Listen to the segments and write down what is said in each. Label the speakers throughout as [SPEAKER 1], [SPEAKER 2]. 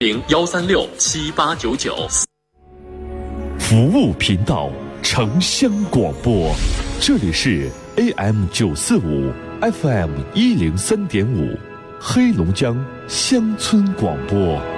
[SPEAKER 1] 零幺三六七八九九。
[SPEAKER 2] 服务频道，城乡广播，这里是 AM 九四五，FM 一零三点五，黑龙江乡村广播。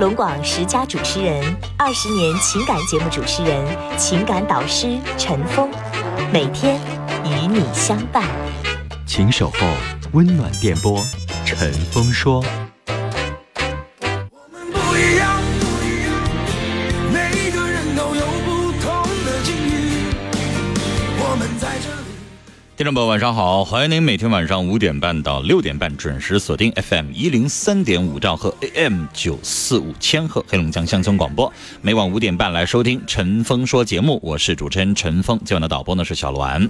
[SPEAKER 3] 龙广十佳主持人，二十年情感节目主持人，情感导师陈峰，每天与你相伴。
[SPEAKER 4] 请守候温暖电波，陈峰说。
[SPEAKER 5] 听众朋友，晚上好！欢迎您每天晚上五点半到六点半准时锁定 FM 一零三点五兆赫 AM 九四五千赫黑龙江乡村广播，每晚五点半来收听陈峰说节目，我是主持人陈峰，今晚的导播呢是小栾。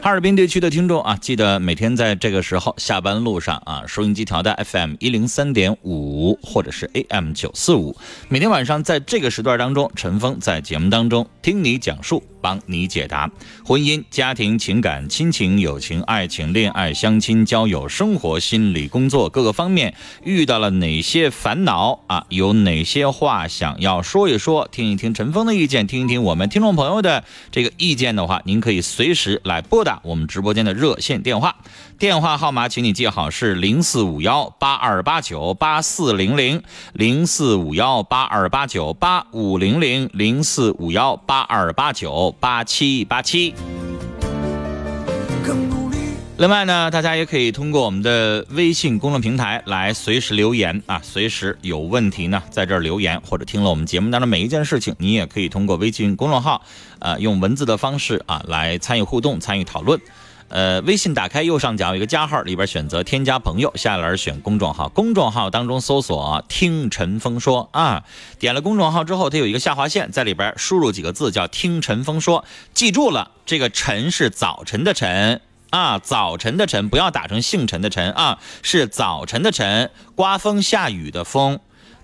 [SPEAKER 5] 哈尔滨地区的听众啊，记得每天在这个时候下班路上啊，收音机调到 FM 一零三点五或者是 AM 九四五，每天晚上在这个时段当中，陈峰在节目当中听你讲述。帮你解答婚姻、家庭、情感、亲情、友情、爱情、恋爱、相亲、交友、生活、心理、工作各个方面遇到了哪些烦恼啊？有哪些话想要说一说？听一听陈峰的意见，听一听我们听众朋友的这个意见的话，您可以随时来拨打我们直播间的热线电话，电话号码请你记好是零四五幺八二八九八四零零零四五幺八二八九八五零零零四五幺八二八九。八七八七。另外呢，大家也可以通过我们的微信公众平台来随时留言啊，随时有问题呢，在这儿留言，或者听了我们节目当中每一件事情，你也可以通过微信公众号，呃，用文字的方式啊来参与互动、参与讨论。呃，微信打开右上角有一个加号，里边选择添加朋友，下栏选公众号，公众号当中搜索“听陈峰说”啊，点了公众号之后，它有一个下划线，在里边输入几个字叫“听陈峰说”，记住了，这个“陈”是早晨的“晨”啊，早晨的“晨”，不要打成姓陈的“陈”啊，是早晨的“晨”，刮风下雨的“风”。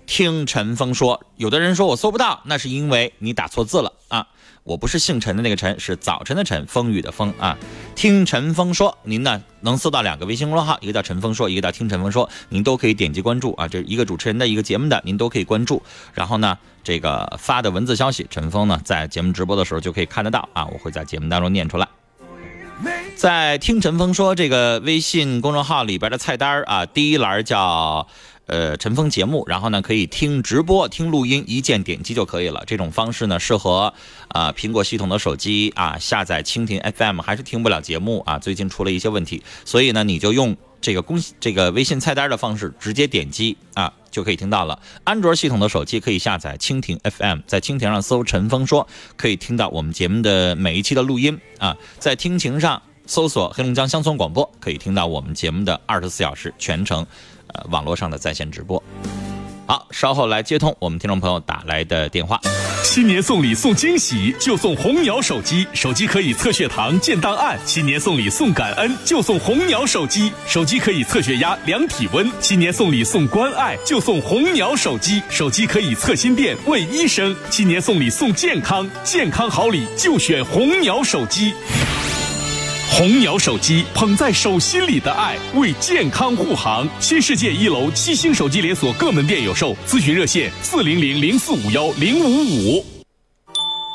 [SPEAKER 5] 听陈峰说，有的人说我搜不到，那是因为你打错字了啊。我不是姓陈的那个陈，是早晨的晨，风雨的风啊。听陈峰说，您呢能搜到两个微信公众号，一个叫陈峰说，一个叫听陈峰说，您都可以点击关注啊。这是一个主持人的一个节目的，您都可以关注。然后呢，这个发的文字消息，陈峰呢在节目直播的时候就可以看得到啊，我会在节目当中念出来。在听陈峰说这个微信公众号里边的菜单啊，第一栏叫。呃，陈峰节目，然后呢可以听直播、听录音，一键点击就可以了。这种方式呢适合啊苹果系统的手机啊下载蜻蜓 FM 还是听不了节目啊，最近出了一些问题，所以呢你就用这个公这个微信菜单的方式直接点击啊就可以听到了。安卓系统的手机可以下载蜻蜓 FM，在蜻蜓上搜陈峰说，可以听到我们节目的每一期的录音啊，在听情上搜索黑龙江乡村广播，可以听到我们节目的二十四小时全程。网络上的在线直播。好，稍后来接通我们听众朋友打来的电话。
[SPEAKER 2] 新年送礼送惊喜，就送红鸟手机，手机可以测血糖、建档案。新年送礼送感恩，就送红鸟手机，手机可以测血压、量体温。新年送礼送关爱，就送红鸟手机，手机可以测心电、问医生。新年送礼送健康，健康好礼就选红鸟手机。红鸟手机捧在手心里的爱，为健康护航。新世界一楼七星手机连锁各门店有售，咨询热线四零零零四五幺零五五。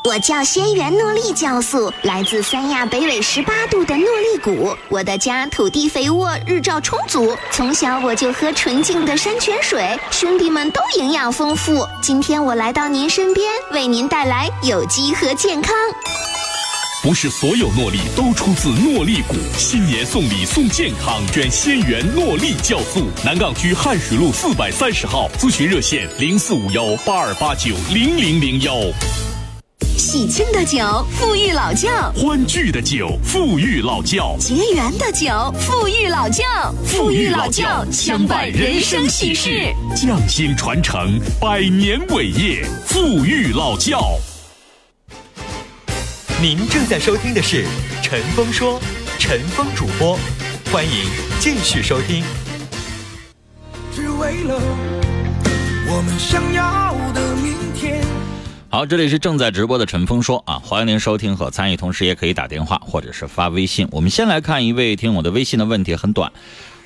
[SPEAKER 6] 我叫仙源诺丽酵素，来自三亚北纬十八度的诺丽谷。我的家土地肥沃，日照充足，从小我就喝纯净的山泉水，兄弟们都营养丰富。今天我来到您身边，为您带来有机和健康。
[SPEAKER 2] 不是所有诺丽都出自诺丽谷，新年送礼送健康，选仙源诺丽酵素。南岗区汉水路四百三十号，咨询热线零四五幺八二八九零零零幺。
[SPEAKER 6] 喜庆的酒，富裕老窖；
[SPEAKER 2] 欢聚的酒，富裕老窖；
[SPEAKER 6] 结缘的酒，富裕老窖。
[SPEAKER 2] 富裕老窖，相伴人生喜事，匠心传承，百年伟业，富裕老窖。
[SPEAKER 4] 您正在收听的是《陈峰说》，陈峰主播，欢迎继续收听。
[SPEAKER 7] 只为了我们想要的明天。
[SPEAKER 5] 好，这里是正在直播的陈峰说啊，欢迎您收听和参与，同时也可以打电话或者是发微信。我们先来看一位听我的微信的问题，很短。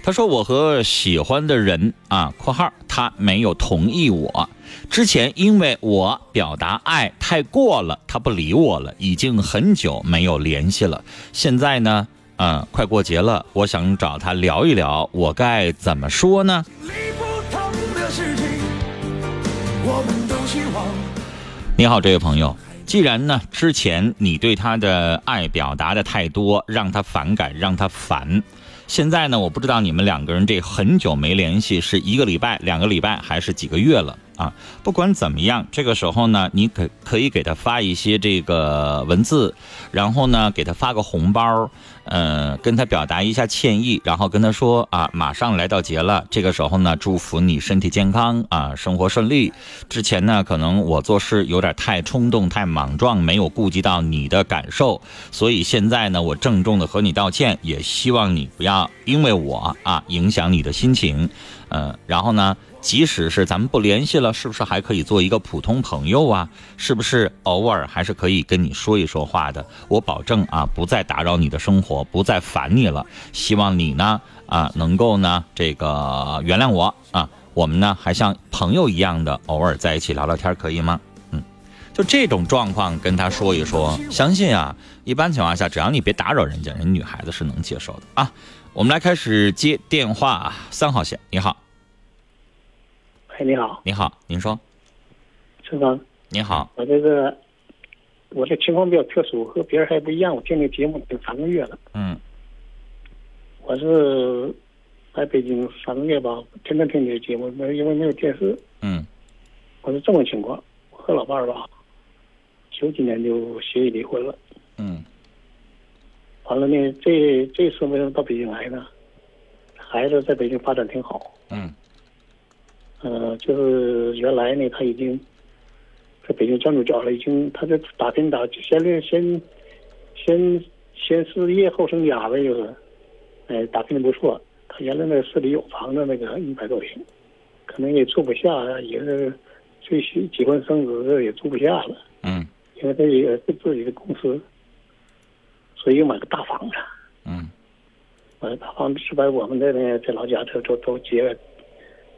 [SPEAKER 5] 他说：“我和喜欢的人啊（括号他没有同意我），之前因为我表达爱太过了，他不理我了，已经很久没有联系了。现在呢，嗯，快过节了，我想找他聊一聊，我该怎么说呢？”你好，这位朋友，既然呢之前你对他的爱表达的太多，让他反感，让他烦。现在呢，我不知道你们两个人这很久没联系，是一个礼拜、两个礼拜，还是几个月了啊？不管怎么样，这个时候呢，你可可以给他发一些这个文字，然后呢，给他发个红包。嗯，跟他表达一下歉意，然后跟他说啊，马上来到节了，这个时候呢，祝福你身体健康啊，生活顺利。之前呢，可能我做事有点太冲动、太莽撞，没有顾及到你的感受，所以现在呢，我郑重的和你道歉，也希望你不要因为我啊影响你的心情。嗯，然后呢？即使是咱们不联系了，是不是还可以做一个普通朋友啊？是不是偶尔还是可以跟你说一说话的？我保证啊，不再打扰你的生活，不再烦你了。希望你呢啊，能够呢这个原谅我啊。我们呢还像朋友一样的偶尔在一起聊聊天，可以吗？嗯，就这种状况跟他说一说，相信啊，一般情况下只要你别打扰人家，人女孩子是能接受的啊。我们来开始接电话，三号线，你好。
[SPEAKER 8] 你好，
[SPEAKER 5] 你好，您说，
[SPEAKER 8] 陈芳，
[SPEAKER 5] 你好，
[SPEAKER 8] 我这个我这情况比较特殊，和别人还不一样。我听这节目有三个月了，
[SPEAKER 5] 嗯，
[SPEAKER 8] 我是在北京三个月吧，天天听你的节目，没因为没有电视，
[SPEAKER 5] 嗯，
[SPEAKER 8] 我是这么情况，我和老伴儿吧，九几年就协议离婚了，
[SPEAKER 5] 嗯，
[SPEAKER 8] 完了呢，这这次为什么到北京来呢？孩子在北京发展挺好，
[SPEAKER 5] 嗯。
[SPEAKER 8] 呃，就是原来呢，他已经在北京站住脚了，已经他在打拼打，先先先先事业后成家呗，就是，哎，打拼的不错。他原来那市里有房子，那个一百多平，可能也住不下，也是最喜结婚生子也住不下了。
[SPEAKER 5] 嗯。
[SPEAKER 8] 因为他也是自己的公司，所以又买个大房子。
[SPEAKER 5] 嗯。
[SPEAKER 8] 买大房子是把我们这呢，在老家这都都接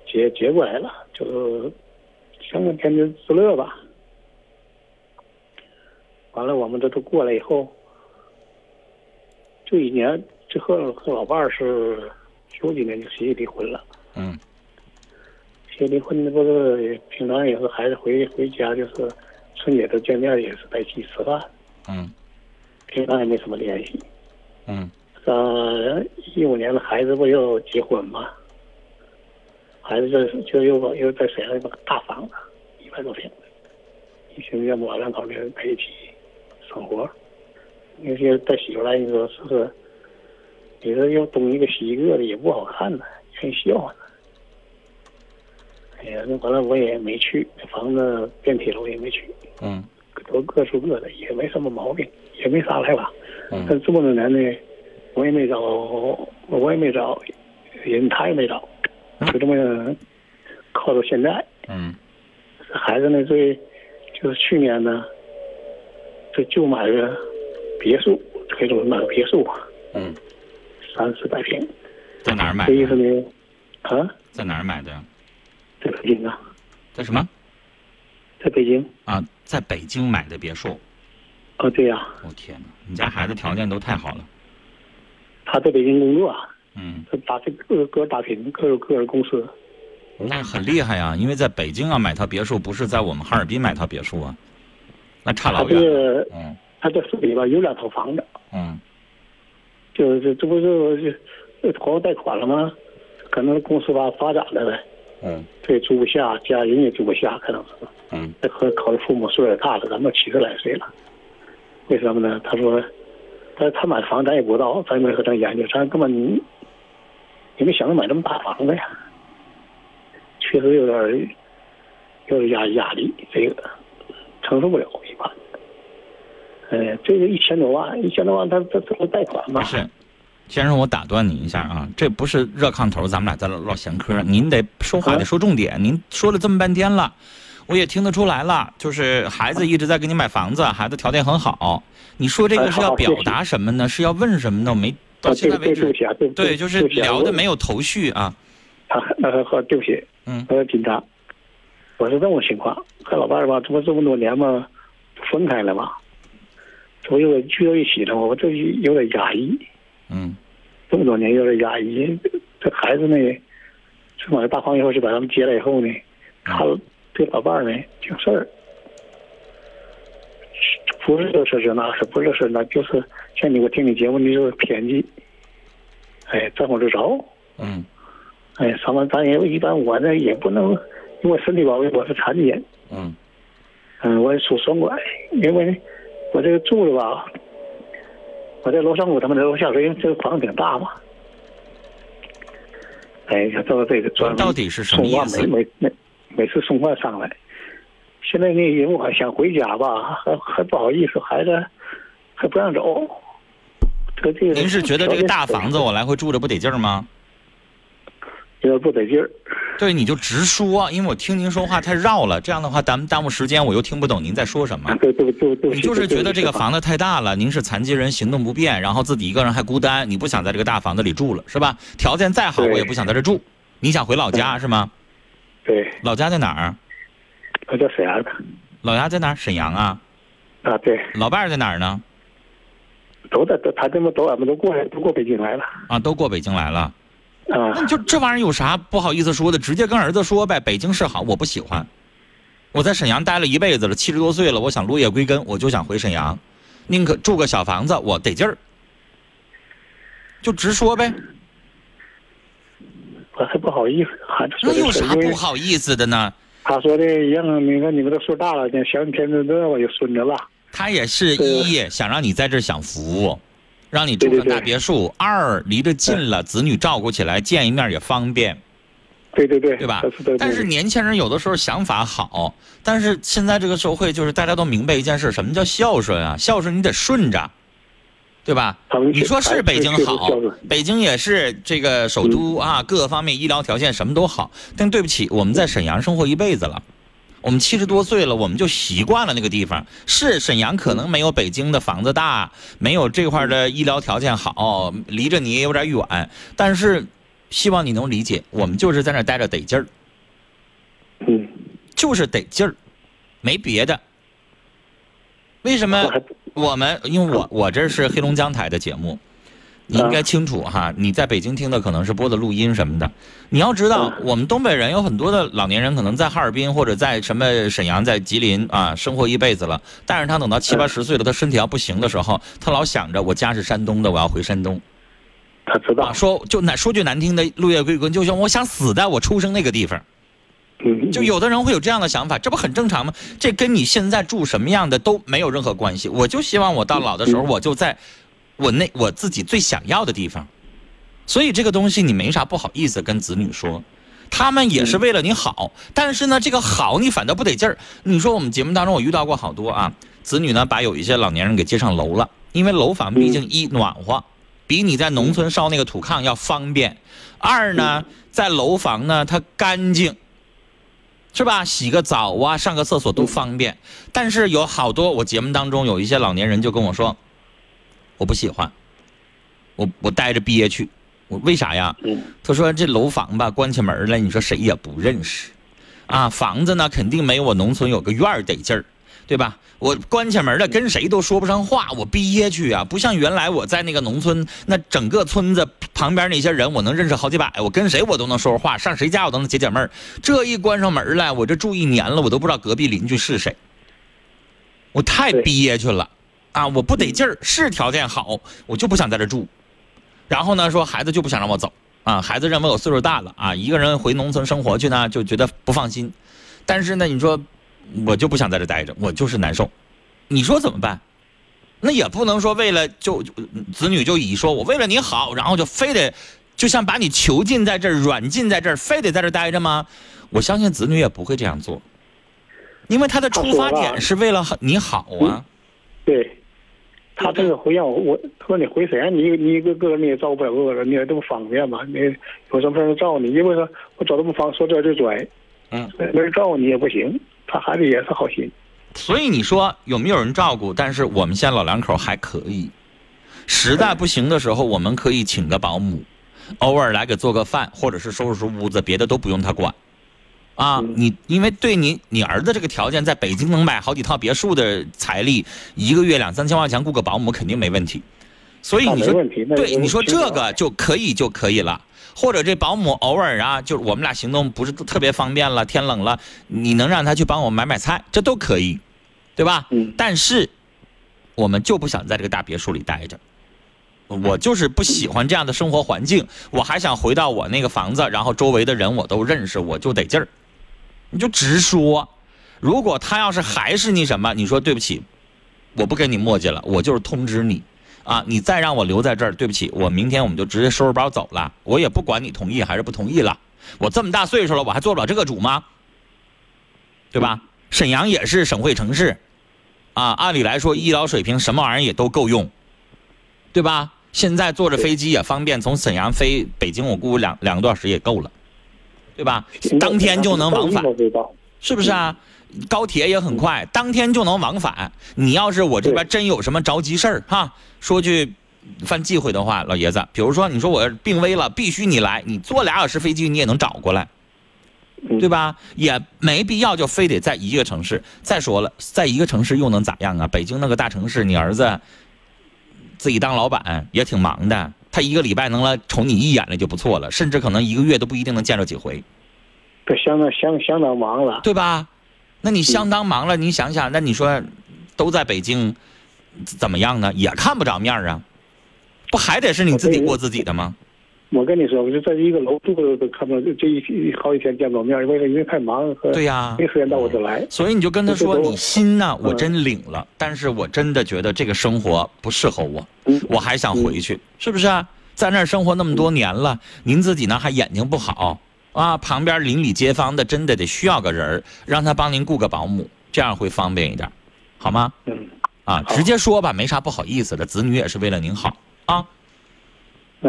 [SPEAKER 8] 了。接接过来了，就是像个天伦之乐吧。完了，我们这都过来以后，就一年，就和和老伴儿是九几年就协议离婚了。
[SPEAKER 5] 嗯。
[SPEAKER 8] 协议离婚，那不是平常也是孩子回回家，就是春节都见面，也是在一起吃饭。
[SPEAKER 5] 嗯。
[SPEAKER 8] 平常也没什么联系。
[SPEAKER 5] 嗯。
[SPEAKER 8] 呃，一五年的孩子不要结婚嘛？孩子就就又又在沈阳一个大房子，一百多平，一群岳母两口子在一起生活。那些带媳妇来，你说是不是？你说要东一个西一个的，也不好看呢，人笑话呢。哎呀，那完了我也没去，那房子电梯楼也没去。
[SPEAKER 5] 嗯。
[SPEAKER 8] 都各住各的，也没什么毛病，也没啥来往。
[SPEAKER 5] 嗯。
[SPEAKER 8] 但这么多年呢，我也没找，我也没找人，他也没找。就这么靠到现在。
[SPEAKER 5] 嗯。
[SPEAKER 8] 孩子呢，最就是去年呢，就就买个别墅，可以说买个别墅吧。
[SPEAKER 5] 嗯。
[SPEAKER 8] 三四百平。
[SPEAKER 5] 在哪儿买？
[SPEAKER 8] 这意思呢？啊？
[SPEAKER 5] 在哪儿买的？
[SPEAKER 8] 在北京啊。
[SPEAKER 5] 在什么？
[SPEAKER 8] 在北京。
[SPEAKER 5] 啊，在北京买的别墅。
[SPEAKER 8] 哦，对呀、
[SPEAKER 5] 我、天哪，你家孩子条件都太好了。
[SPEAKER 8] 他在北京工作，啊
[SPEAKER 5] 嗯，
[SPEAKER 8] 他打这各各打拼，各有各的公司。
[SPEAKER 5] 那很厉害呀，因为在北京啊买套别墅，不是在我们哈尔滨买套别墅啊，那差老远了。嗯
[SPEAKER 8] 他在市里边有两套房子，
[SPEAKER 5] 嗯
[SPEAKER 8] 就是这不是这还贷款了吗？可能公司吧发展了呗，
[SPEAKER 5] 嗯
[SPEAKER 8] 这也住不下，家人也住不下，可能是。
[SPEAKER 5] 嗯
[SPEAKER 8] 这和考虑父母岁数也大了，咱们七十来岁了，为什么呢？他说，他他买房咱也不知道，咱也没和他研究，咱根本也没想着买这么大房子呀。确实有点有点压压力，这个承受不了一般。呃，这个一千多万，一千多万他他怎么贷款嘛
[SPEAKER 5] 不？是，先生，我打断你一下啊，这不是热炕头，咱们俩在这唠闲嗑，您得说话得说重点。您说了这么半天了，我也听得出来了，就是孩子一直在给你买房子，孩子条件很好。你说这个是要表达什么呢？是要问什么呢？我没到
[SPEAKER 8] 啊，
[SPEAKER 5] 现在为止
[SPEAKER 8] 对对起啊，对
[SPEAKER 5] 对，就是聊的没有头绪啊。
[SPEAKER 8] 啊，呃，好对不起，
[SPEAKER 5] 嗯
[SPEAKER 8] 我紧张。我是这么情况，和老伴儿吧，这不这么多年嘛，分开了嘛，这不又聚到一起了嘛，我这有点压抑，
[SPEAKER 5] 嗯
[SPEAKER 8] 这么多年有点压抑。这孩子呢，这买大房以后就把他们接来以后呢，看对老伴儿呢挺事儿，不是这事就那事，不是这事那就是像你我听你节目，你就是偏激，哎，这会儿就着。
[SPEAKER 5] 嗯。
[SPEAKER 8] 哎，上班咱也一般，我呢也不能，因为身体保卫我是残疾人，
[SPEAKER 5] 嗯。
[SPEAKER 8] 嗯，我也拄双拐，因为我这个住的吧，我在楼上我，他们在楼下，因为这个房子挺大嘛。哎，呀，到这个专
[SPEAKER 5] 到底是什么意思？
[SPEAKER 8] 每每每每次送饭上来，现在那，因为我想回家吧，还还不好意思，孩子还不让走。这这个
[SPEAKER 5] 您是觉得这个大房子我来回住着不得劲儿吗？
[SPEAKER 8] 有点不得劲儿？
[SPEAKER 5] 对，你就直说，因为我听您说话太绕了，这样的话咱们耽误时间，我又听不懂您在说什么
[SPEAKER 8] 啊，。对对对对，
[SPEAKER 5] 你就是觉得这个房
[SPEAKER 8] 子
[SPEAKER 5] 子太大了，您是残疾人，行动不便，然后自己一个人还孤单，你不想在这个大房子里住了，是吧？条件再好，我也不想在这住。你想回老家是吗？
[SPEAKER 8] 对，
[SPEAKER 5] 老家在哪儿？
[SPEAKER 8] 沈阳的
[SPEAKER 5] 老家在哪儿？沈阳啊。
[SPEAKER 8] 啊，对，
[SPEAKER 5] 老伴儿在哪儿呢？
[SPEAKER 8] 都在都他这么都俺们都过来都过北京来了
[SPEAKER 5] 啊，都过北京来了。
[SPEAKER 8] 啊
[SPEAKER 5] 那你就这玩意儿有啥不好意思说的？直接跟儿子说呗。北京市好，我不喜欢。我在沈阳待了一辈子了，七十多岁了，我想落叶归根，我就想回沈阳，宁可住个小房子，我得劲儿。就直说呗，
[SPEAKER 8] 我还不好意思，还是
[SPEAKER 5] 那有啥不好意思的呢？
[SPEAKER 8] 他说的让你看你们都岁数大了，想天天这我有孙子了，
[SPEAKER 5] 他也是一想让你在这儿享福，让你住上
[SPEAKER 8] 对对对
[SPEAKER 5] 大别墅；二离着近了，子女照顾起来见一面也方便。
[SPEAKER 8] 对对对，
[SPEAKER 5] 对吧但是年轻人有的时候想法好，但是现在这个社会就是大家都明白一件事，什么叫孝顺啊？孝顺你得顺着，对吧？你说是北京好，北京也是这个首都啊，各个方面医疗条件什么都好，但对不起，我们在沈阳生活一辈子了。我们七十多岁了，我们就习惯了那个地方。是沈阳可能没有北京的房子大，没有这块的医疗条件好，离着你也有点远，但是希望你能理解，我们就是在那儿待着得劲儿。
[SPEAKER 8] 嗯，
[SPEAKER 5] 就是得劲儿，没别的。为什么
[SPEAKER 8] 我
[SPEAKER 5] 们？因为我我这是黑龙江台的节目，你应该清楚哈。你在北京听的可能是播的录音什么的。你要知道，我们东北人有很多的老年人，可能在哈尔滨或者在什么沈阳、在吉林啊生活一辈子了，但是他等到七八十岁了，他身体要不行的时候，他老想着我家是山东的，我要回山东。
[SPEAKER 8] 他知道
[SPEAKER 5] 啊，，说就难说句难听的，落叶归根，就像我想死在我出生那个地方。
[SPEAKER 8] 嗯，
[SPEAKER 5] 就有的人会有这样的想法，这不很正常吗？这跟你现在住什么样的都没有任何关系。我就希望我到老的时候，我就在我那我自己最想要的地方。所以这个东西你没啥不好意思跟子女说，他们也是为了你好，但是呢，这个好你反倒不得劲儿。你说我们节目当中我遇到过好多啊，子女呢把有一些老年人给接上楼了，因为楼房毕竟一暖和，比你在农村烧那个土炕要方便；二呢，在楼房呢它干净。是吧？洗个澡啊，上个厕所都方便。但是有好多我节目当中有一些老年人就跟我说，我不喜欢，我我待着憋屈。我为啥呀？
[SPEAKER 8] 嗯
[SPEAKER 5] 他说这楼房吧，关起门来，你说谁也不认识，啊，房子呢肯定没我农村有个院儿得劲儿。对吧？我关起门来跟谁都说不上话，我憋屈啊！不像原来我在那个农村，那整个村子旁边那些人，我能认识好几百，我跟谁我都能说说话，上谁家我都能解解闷儿。这一关上门来，我这住一年了，我都不知道隔壁邻居是谁，我太憋屈了啊！我不得劲儿，是条件好，我就不想在这住。然后呢，说孩子就不想让我走啊，孩子认为我岁数大了啊，一个人回农村生活去呢，就觉得不放心。但是呢，你说我就不想在这待着，我就是难受。你说怎么办？那也不能说为了就就子女就以说我为了你好，然后就非得就像把你囚禁在这儿、软禁在这儿，非得在这儿待着吗？我相信子女也不会这样做，因为他的出发点是为了你好啊。
[SPEAKER 8] 对，他这个回让我，我他说你回沈阳，你你一个个你也照顾不了个人，你也这么方便嘛？你有什么事儿照顾你？因为说我走这么方，说拽就拽，
[SPEAKER 5] 嗯，
[SPEAKER 8] 没人照顾你也不行。他孩子也是好心，
[SPEAKER 5] 所以你说有没有人照顾？但是我们现在老两口还可以，实在不行的时候，我们可以请个保姆，偶尔来给做个饭，或者是收拾收拾屋子，别的都不用他管。啊，你因为对你你儿子这个条件，在北京能买好几套别墅的财力，一个月两三千块钱雇个保姆肯定没问题。所以你说对，你说这个就可以就可以了。或者这保姆偶尔啊，就是我们俩行动不是特别方便了，天冷了，你能让他去帮我买买菜，这都可以，对吧？
[SPEAKER 8] 嗯
[SPEAKER 5] 但是我们就不想在这个大别墅里待着。我就是不喜欢这样的生活环境，我还想回到我那个房子，然后周围的人我都认识，我就得劲儿。你就直说，如果他要是还是那什么，你说对不起，我不跟你磨叽了，我就是通知你，啊，你再让我留在这儿，对不起，我明天我们就直接收拾包走了，我也不管你同意还是不同意了，我这么大岁数了，我还做不了这个主吗？对吧？沈阳也是省会城市，啊，按理来说医疗水平什么玩意儿也都够用，对吧？现在坐着飞机也方便，从沈阳飞北京，我估计两两个多小时也够了，对吧？当天就能往返。是不是啊？高铁也很快，当天就能往返。你要是我这边真有什么着急事儿哈，说句犯忌讳的话，老爷子，比如说你说我病危了，必须你来，你坐俩小时飞机你也能找过来，对吧？也没必要就非得在一个城市。再说了，在一个城市又能咋样啊？北京那个大城市，你儿子自己当老板也挺忙的，他一个礼拜能来瞅你一眼了就不错了，甚至可能一个月都不一定能见着几回。
[SPEAKER 8] 这相当相相当忙了，
[SPEAKER 5] 对吧？那你相当忙了，你想想，那你说都在北京，怎么样呢？也看不着面儿啊，不还得是你自己过自己的吗？
[SPEAKER 8] 我跟你说，我就在一个楼住都都看不到，这一一好几天见不着面，为了因为太忙和
[SPEAKER 5] 对呀
[SPEAKER 8] 没时间到我这来。
[SPEAKER 5] 所以你就跟他说，你心呢，我
[SPEAKER 8] 嗯
[SPEAKER 5] 真领了，但是我真的觉得这个生活不适合我，我还想回去，是不是啊？在那儿生活那么多年了，您自己呢还眼睛不好啊，旁边邻里街坊的真的得需要个人儿让他帮您雇个保姆，这样会方便一点，好吗？
[SPEAKER 8] 嗯，
[SPEAKER 5] 啊，直接说吧，没啥不好意思的，子女也是为了您好啊，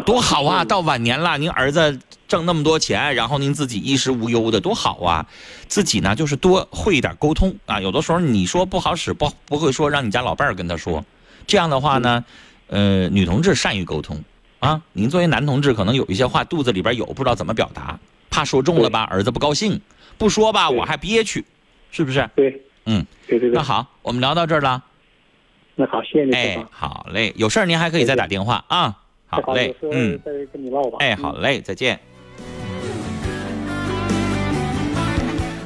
[SPEAKER 5] 多好啊！到晚年了，您儿子挣那么多钱，然后您自己衣食无忧的，多好啊！自己呢，就是多会一点沟通啊。有的时候你说不好使，不不会说，让你家老伴儿跟他说。这样的话呢，呃，女同志善于沟通啊。您作为男同志，可能有一些话肚子里边有，不知道怎么表达，怕说重了吧，儿子不高兴；不说吧，我还憋屈，是不是？
[SPEAKER 8] 对，
[SPEAKER 5] 嗯，
[SPEAKER 8] 对对对。
[SPEAKER 5] 那好，我们聊到这儿了。
[SPEAKER 8] 那好，谢谢您。
[SPEAKER 5] 哎，好嘞，有事儿您还可以再打电话啊。好嘞，嗯，
[SPEAKER 8] 再跟你唠吧。
[SPEAKER 5] 哎，好嘞，再见。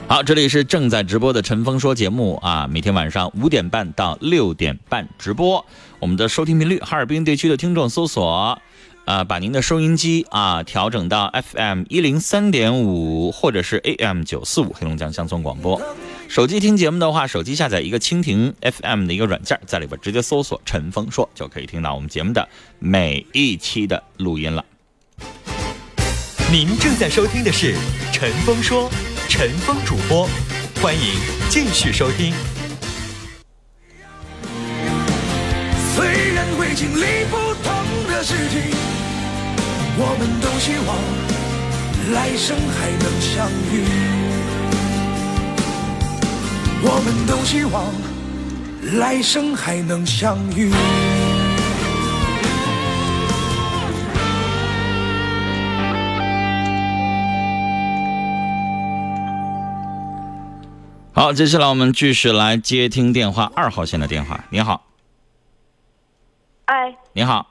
[SPEAKER 5] 好，这里是正在直播的陈峰说节目啊，每天晚上五点半到六点半直播。我们的收听频率，哈尔滨地区的听众搜索，呃，把您的收音机啊调整到 FM 一零三点五或者是 AM 九四五黑龙江乡村广播。手机听节目的话，手机下载一个蜻蜓 FM 的一个软件，在里边直接搜索“陈峰说”，就可以听到我们节目的每一期的录音了。
[SPEAKER 4] 您正在收听的是《陈峰说》，陈峰主播，欢迎继续收听。
[SPEAKER 7] 虽然会经历不同的事情，我们都希望来生还能相遇。我们都希望来生还能相遇。
[SPEAKER 5] 好，接下来我们继续来接听电话，二号线的电话。你好，
[SPEAKER 9] 哎
[SPEAKER 5] 你好，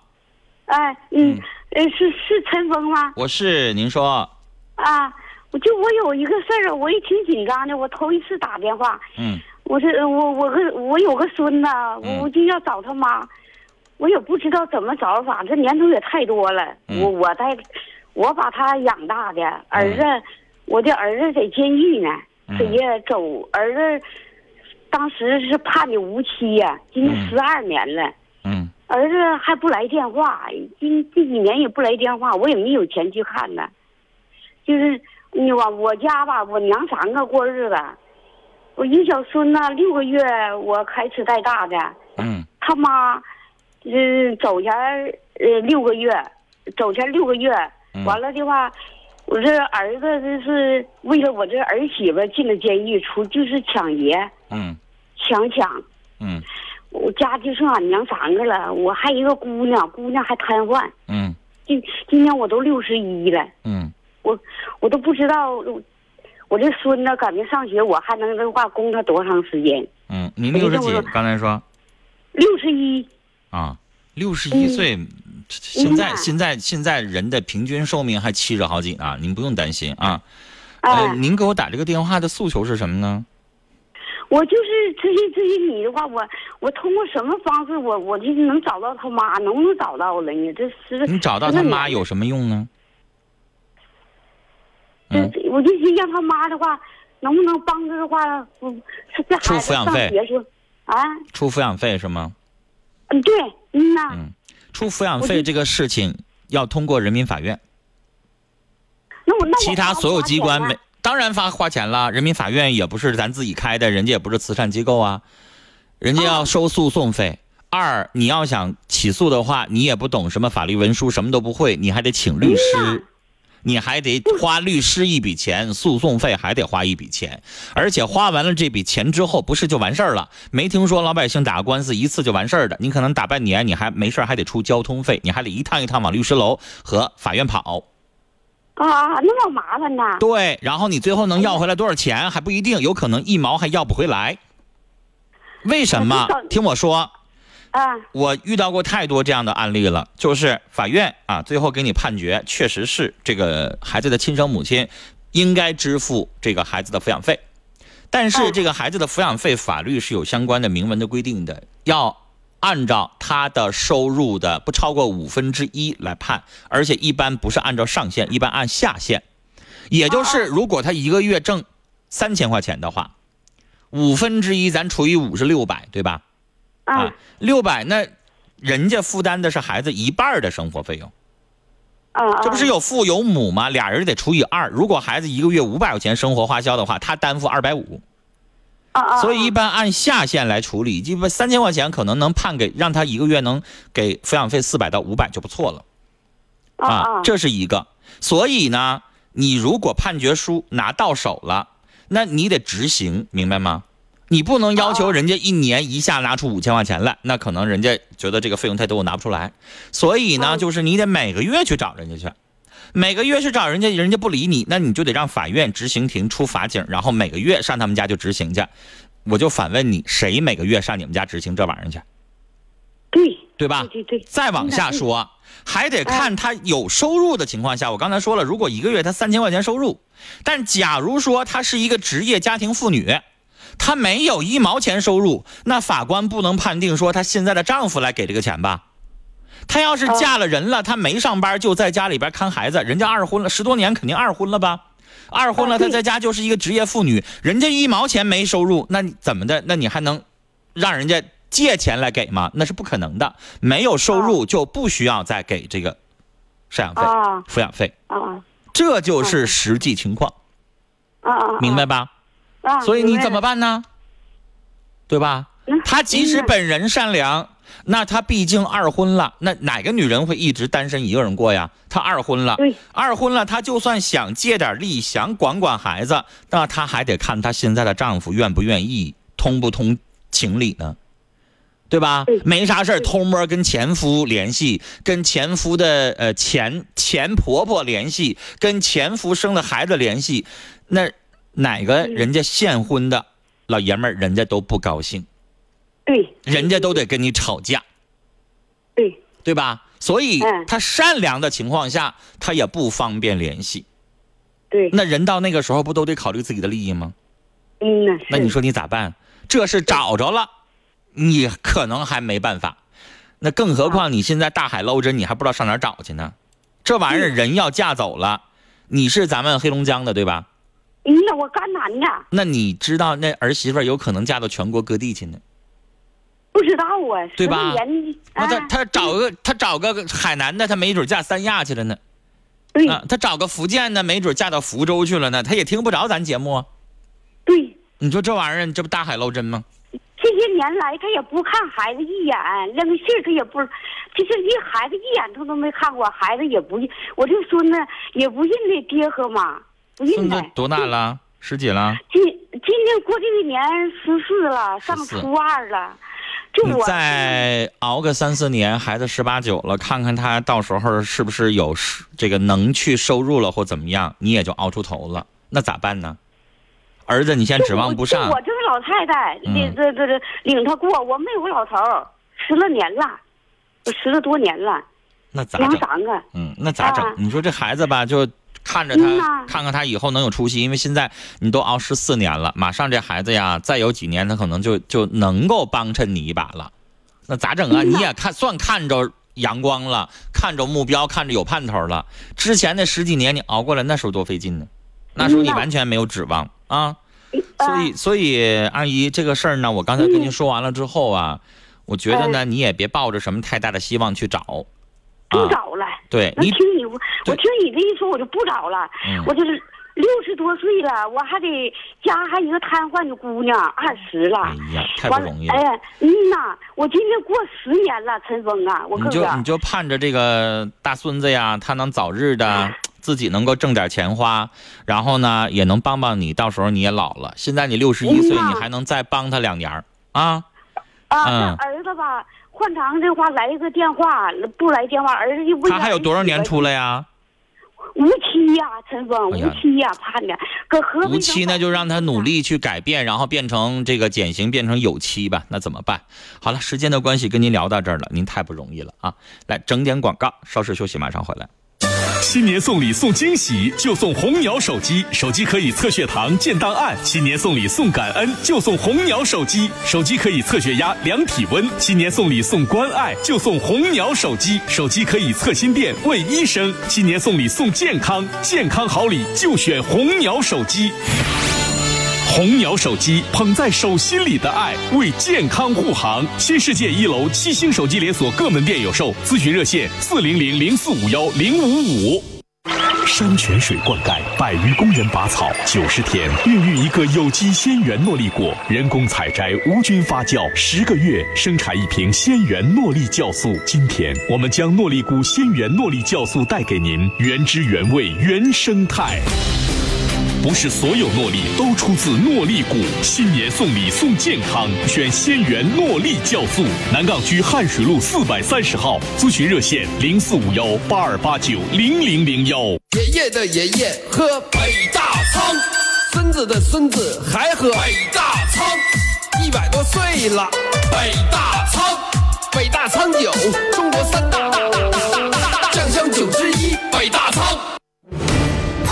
[SPEAKER 9] 哎，嗯，呃，是是陈峰吗？
[SPEAKER 5] 我是您说，
[SPEAKER 9] 啊，我就我有一个事儿，我也挺紧张的，我头一次打电话，
[SPEAKER 5] 嗯。
[SPEAKER 9] 我是我我个我有个孙子，
[SPEAKER 5] 嗯。
[SPEAKER 9] 我就要找他妈，我也不知道怎么找法，这年头也太多了，
[SPEAKER 5] 嗯。
[SPEAKER 9] 我我带，我把他养大的儿子，我的儿子在监狱呢，
[SPEAKER 5] 嗯。
[SPEAKER 9] 他也走，儿子当时是判的无期呀、今年
[SPEAKER 5] 嗯。
[SPEAKER 9] 十二年了。
[SPEAKER 5] 嗯。
[SPEAKER 9] 儿子还不来电话，今这几年也不来电话，我也没有钱去看呢。就是你往我家吧，我娘三个过日子，我一小孙子六个月，我开始带大的，
[SPEAKER 5] 嗯。
[SPEAKER 9] 他妈，嗯，走前呃六个月，走前六个月，
[SPEAKER 5] 嗯。
[SPEAKER 9] 完了的话，我这儿子这是为了我这儿媳妇进了监狱，出就是抢劫、
[SPEAKER 5] 嗯。
[SPEAKER 9] 强抢。
[SPEAKER 5] 嗯。
[SPEAKER 9] 我家就剩俺娘三个了，我还一个姑娘，姑娘还瘫痪。
[SPEAKER 5] 嗯。
[SPEAKER 9] 今今年我都六十一了，
[SPEAKER 5] 嗯
[SPEAKER 9] 我我都不知道，我这孙子赶明上学，我还能这话供他多长时间？
[SPEAKER 5] 嗯，您六十几？刚才说
[SPEAKER 9] 六十一，
[SPEAKER 5] 啊，六十一岁，现在
[SPEAKER 9] 嗯
[SPEAKER 5] 现在现在人的平均寿命还七十好几呢，您不用担心啊。
[SPEAKER 9] 哎、
[SPEAKER 5] 呃，您给我打这个电话的诉求是什么呢？
[SPEAKER 9] 我就是咨询咨询你的话，我我通过什么方式，我我就是能找到他妈，能不能找到了你？这是
[SPEAKER 5] 你找到他妈有什么用呢？嗯，
[SPEAKER 9] 我就是让他妈的话，能不能帮着的话，
[SPEAKER 5] 出
[SPEAKER 9] 孩子上
[SPEAKER 5] 抚养费
[SPEAKER 9] 啊，
[SPEAKER 5] 出抚养费是吗？
[SPEAKER 9] 嗯，对，嗯呐，
[SPEAKER 5] 嗯，出抚养费这个事情要通过人民法院，
[SPEAKER 9] 那我那我
[SPEAKER 5] 其他所有机关没，当然发花钱了。人民法院也不是咱自己开的，人家也不是慈善机构啊，人家要收诉讼费。二，你要想起诉的话，你也不懂什么法律文书，什么都不会，你还得请律
[SPEAKER 9] 嗯
[SPEAKER 5] 师，你还得花律师一笔钱，诉讼费还得花一笔钱，而且花完了这笔钱之后，不是就完事儿了？没听说老百姓打个官司一次就完事儿的，你可能打半年，你还没事儿还得出交通费，你还得一趟一趟往律师楼和法院跑。
[SPEAKER 9] 啊，那么麻烦呢？
[SPEAKER 5] 对，然后你最后能要回来多少钱还不一定，有可能一毛还要不回来。为什么？听我说，
[SPEAKER 9] 啊，
[SPEAKER 5] 我遇到过太多这样的案例了，就是法院啊，最后给你判决，确实是这个孩子的亲生母亲应该支付这个孩子的抚养费，但是
[SPEAKER 9] 嗯
[SPEAKER 5] 这个孩子的抚养费法律是有相关的明文的规定的，要按照他的收入的不超过五分之一来判，而且一般不是按照上限，一般按下限，也就是如果他一个月挣三千块钱的话，五分之一咱除以五是六百，对吧？
[SPEAKER 9] 啊，
[SPEAKER 5] 六百那人家负担的是孩子一半的生活费用，这不是有父有母吗？俩人得除以二。如果孩子一个月五百块钱生活花销的话，他担负二百五，所以一般按下限来处理，基本三千块钱可能能判给让他一个月能给抚养费四百到五百就不错了
[SPEAKER 9] 啊啊，
[SPEAKER 5] 这是一个。所以呢，你如果判决书拿到手了，那你得执行，明白吗？你不能要求人家一年一下拿出五千块钱来，那可能人家觉得这个费用太多，我拿不出来。所以呢，
[SPEAKER 9] 嗯
[SPEAKER 5] 就是你得每个月去找人家去，每个月去找人家，人家不理你，那你就得让法院执行庭出法警，然后每个月上他们家就执行去。我就反问你，谁每个月上你们家执行这玩意儿去？
[SPEAKER 9] 对
[SPEAKER 5] 对吧？
[SPEAKER 9] 对对对，
[SPEAKER 5] 再往下说，还得看他有收入的情况下。我刚才说了，如果一个月他三千块钱收入，但假如说他是一个职业家庭妇女，她没有一毛钱收入，那法官不能判定说她现在的丈夫来给这个钱吧？她要是嫁了人了，她没上班就在家里边看孩子，人家二婚了十多年，肯定二婚了吧？二婚了，她在家就是一个职业妇女，人家一毛钱没收入，那你怎么的？那你还能让人家借钱来给吗？那是不可能的。没有收入就不需要再给这个赡养费、
[SPEAKER 9] 啊
[SPEAKER 5] 抚养费，
[SPEAKER 9] 啊
[SPEAKER 5] 这就是实际情况，明白吧？
[SPEAKER 9] 啊，
[SPEAKER 5] 所以你怎么
[SPEAKER 9] 办？
[SPEAKER 5] 呢？对吧？
[SPEAKER 9] 嗯
[SPEAKER 5] 他即使本人善良，那他毕竟二婚了，那哪个女人会一直单身一个人过呀？她二婚了
[SPEAKER 9] 对，
[SPEAKER 5] 二婚了，她就算想借点力，想管管孩子，那她还得看她现在的丈夫愿不愿意，通不通情理呢？对吧？没啥事儿偷摸跟前夫联系，跟前夫的呃前前婆婆联系，跟前夫生的孩子联系，那哪个人家现婚的老爷们儿人家都不高兴，
[SPEAKER 9] 对
[SPEAKER 5] 人家都得跟你吵架，
[SPEAKER 9] 对
[SPEAKER 5] 对吧？所以
[SPEAKER 9] 嗯
[SPEAKER 5] 他善良的情况下，他也不方便联系。
[SPEAKER 9] 对，
[SPEAKER 5] 那人到那个时候不都得考虑自己的利益吗？
[SPEAKER 9] 嗯
[SPEAKER 5] 那你说你咋办？这是找着了，你可能还没办法。那更何况你现在大海捞针，你还不知道上哪儿找去呢。这玩意儿人要嫁走了，你是咱们黑龙江的对吧？
[SPEAKER 9] 嗯呐，我甘南的，
[SPEAKER 5] 那你知道那儿媳妇儿有可能嫁到全国各地去呢，
[SPEAKER 9] 不知道啊，
[SPEAKER 5] 对吧
[SPEAKER 9] 十年
[SPEAKER 5] 那他
[SPEAKER 9] 啊
[SPEAKER 5] 他找个他找个海南的，他没准嫁三亚去了呢。
[SPEAKER 9] 对
[SPEAKER 5] 啊，他找个福建的，没准嫁到福州去了呢。他也听不着咱节目啊。
[SPEAKER 9] 对，
[SPEAKER 5] 你说这玩意儿，这不大海捞针吗？
[SPEAKER 9] 这些年来他也不看孩子一眼，连个信儿他也不，就是一孩子一眼他都没看过，孩子也不认，我这孙子也不认那爹和妈，
[SPEAKER 5] 孙子。多大了？十几了？
[SPEAKER 9] 今今年过这个年十四了，上初二了，就我
[SPEAKER 5] 再熬个三四年，孩子十八九了，看看他到时候是不是有是这个能去收入了或怎么样，你也就熬出头了。那咋办呢？儿子，你先指望不上
[SPEAKER 9] 我。这个老太太，
[SPEAKER 5] 嗯
[SPEAKER 9] 领这这这领他过，我没有老头儿，十来年了，十来多年了，
[SPEAKER 5] 那咋整？
[SPEAKER 9] 三个，
[SPEAKER 5] 嗯，那咋整
[SPEAKER 9] 啊？
[SPEAKER 5] 你说这孩子吧，就看着他，看看他以后能有出息，因为现在你都熬十四年了，马上这孩子呀，再有几年他可能就就能够帮衬你一把了。那咋整啊？你也看算看着阳光了，看着目标，看着有盼头了。之前那十几年你熬过来，那时候多费劲呢，那时候你完全没有指望啊。
[SPEAKER 9] 啊
[SPEAKER 5] 所以，所以阿姨这个事儿呢，我刚才跟您说完了之后啊，我觉得呢，你也别抱着什么太大的希望去找。啊，
[SPEAKER 9] 不找了。
[SPEAKER 5] 对你
[SPEAKER 9] 那听你，我听你这一说，我就不找了。
[SPEAKER 5] 嗯
[SPEAKER 9] 我就是六十多岁了，我还得家还一个瘫痪的姑娘，二十了。
[SPEAKER 5] 哎呀，太不容易了。
[SPEAKER 9] 哎，嗯呐，我今天过十年了，陈峰啊，我。
[SPEAKER 5] 就你就盼着这个大孙子呀，他能早日的自己能够挣点钱花，然后呢也能帮帮你，到时候你也老了。现在你六十一岁，你还能再帮他两年啊？
[SPEAKER 9] 啊，
[SPEAKER 5] 嗯
[SPEAKER 9] 儿子吧，换糖的话来一个电话，不来电话，儿子就不
[SPEAKER 5] 他还有多少年出
[SPEAKER 9] 来？
[SPEAKER 5] 呀？
[SPEAKER 9] 无期呀，陈峰，无期呀，怕你。搁合肥
[SPEAKER 5] 无期那，就让他努
[SPEAKER 9] 力。
[SPEAKER 5] 力去改变，然后变成这个减刑，变成有期吧。那怎么办？好了，时间的关系，跟您聊到这儿了，您太不容易了啊！来整点广告，稍事休息，马上回来。
[SPEAKER 2] 新年送礼送惊喜，就送红鸟手机，手机可以测血糖、建档案；新年送礼送感恩，就送红鸟手机，手机可以测血压、量体温；新年送礼送关爱，就送红鸟手机，手机可以测心电、问医生；新年送礼送健康，健康好礼就选红鸟手机。红鸟手机捧在手心里的爱，为健康护航。新世界一楼七星手机连锁各门店有售，咨询热线四零零零四五幺零五五。山泉水灌溉，百余工人拔草，九十天孕育一个有机鲜源诺丽果，人工采摘，无菌发酵，十个月生产一瓶鲜源诺丽酵素。今天我们将诺丽菇鲜源诺丽酵素带给您，原汁原味，原生态。不是所有诺丽都出自诺丽谷，新年送礼送健康，选仙源诺丽酵素。南岗区汉水路四百三十号，咨询热线零四五幺八二八九零零零幺。
[SPEAKER 10] 爷爷的爷爷喝北大仓，孙子的孙子还喝北大仓，一百多岁了，北大仓，北大仓酒，中国三大大大大大大酱香酒之一，北大仓。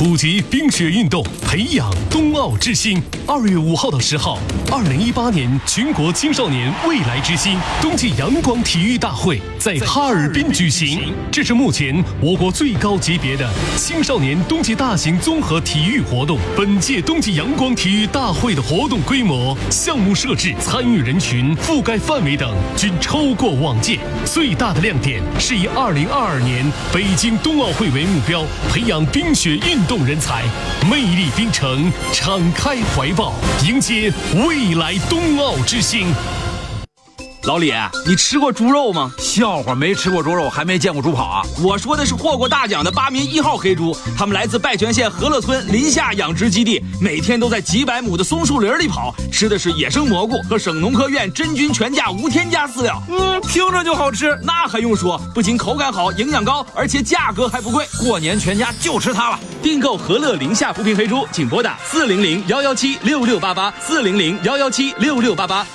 [SPEAKER 2] 普及冰雪运动，培养冬奥之星。二月五号到十号，二零一八年全国青少年未来之星冬季阳光体育大会在哈尔滨举行。这是目前我国最高级别的青少年冬季大型综合体育活动。本届冬季阳光体育大会的活动规模、项目设置、参与人群、覆盖范围等均超过往届。最大的亮点是以二零二二年北京冬奥会为目标，培养冰雪运动人才，魅力冰城，敞开怀抱，迎接未来冬奥之星。
[SPEAKER 11] 老李，你吃过猪肉吗？
[SPEAKER 12] 笑话，没吃过猪肉，还没见过猪跑啊！
[SPEAKER 11] 我说的是获过大奖的八名一号黑猪，他们来自拜泉县和乐村林下养殖基地，每天都在几百亩的松树林里跑，吃的是野生蘑菇和省农科院真菌全价无添加饲料。
[SPEAKER 12] 嗯，听着就好吃，
[SPEAKER 11] 那还用说？不仅口感好，营养高，而且价格还不贵。
[SPEAKER 12] 过年全家就吃它了。
[SPEAKER 11] 订购和乐林下扶贫黑猪，请拨打四零零幺幺七六六八八四零零幺幺七六六八八。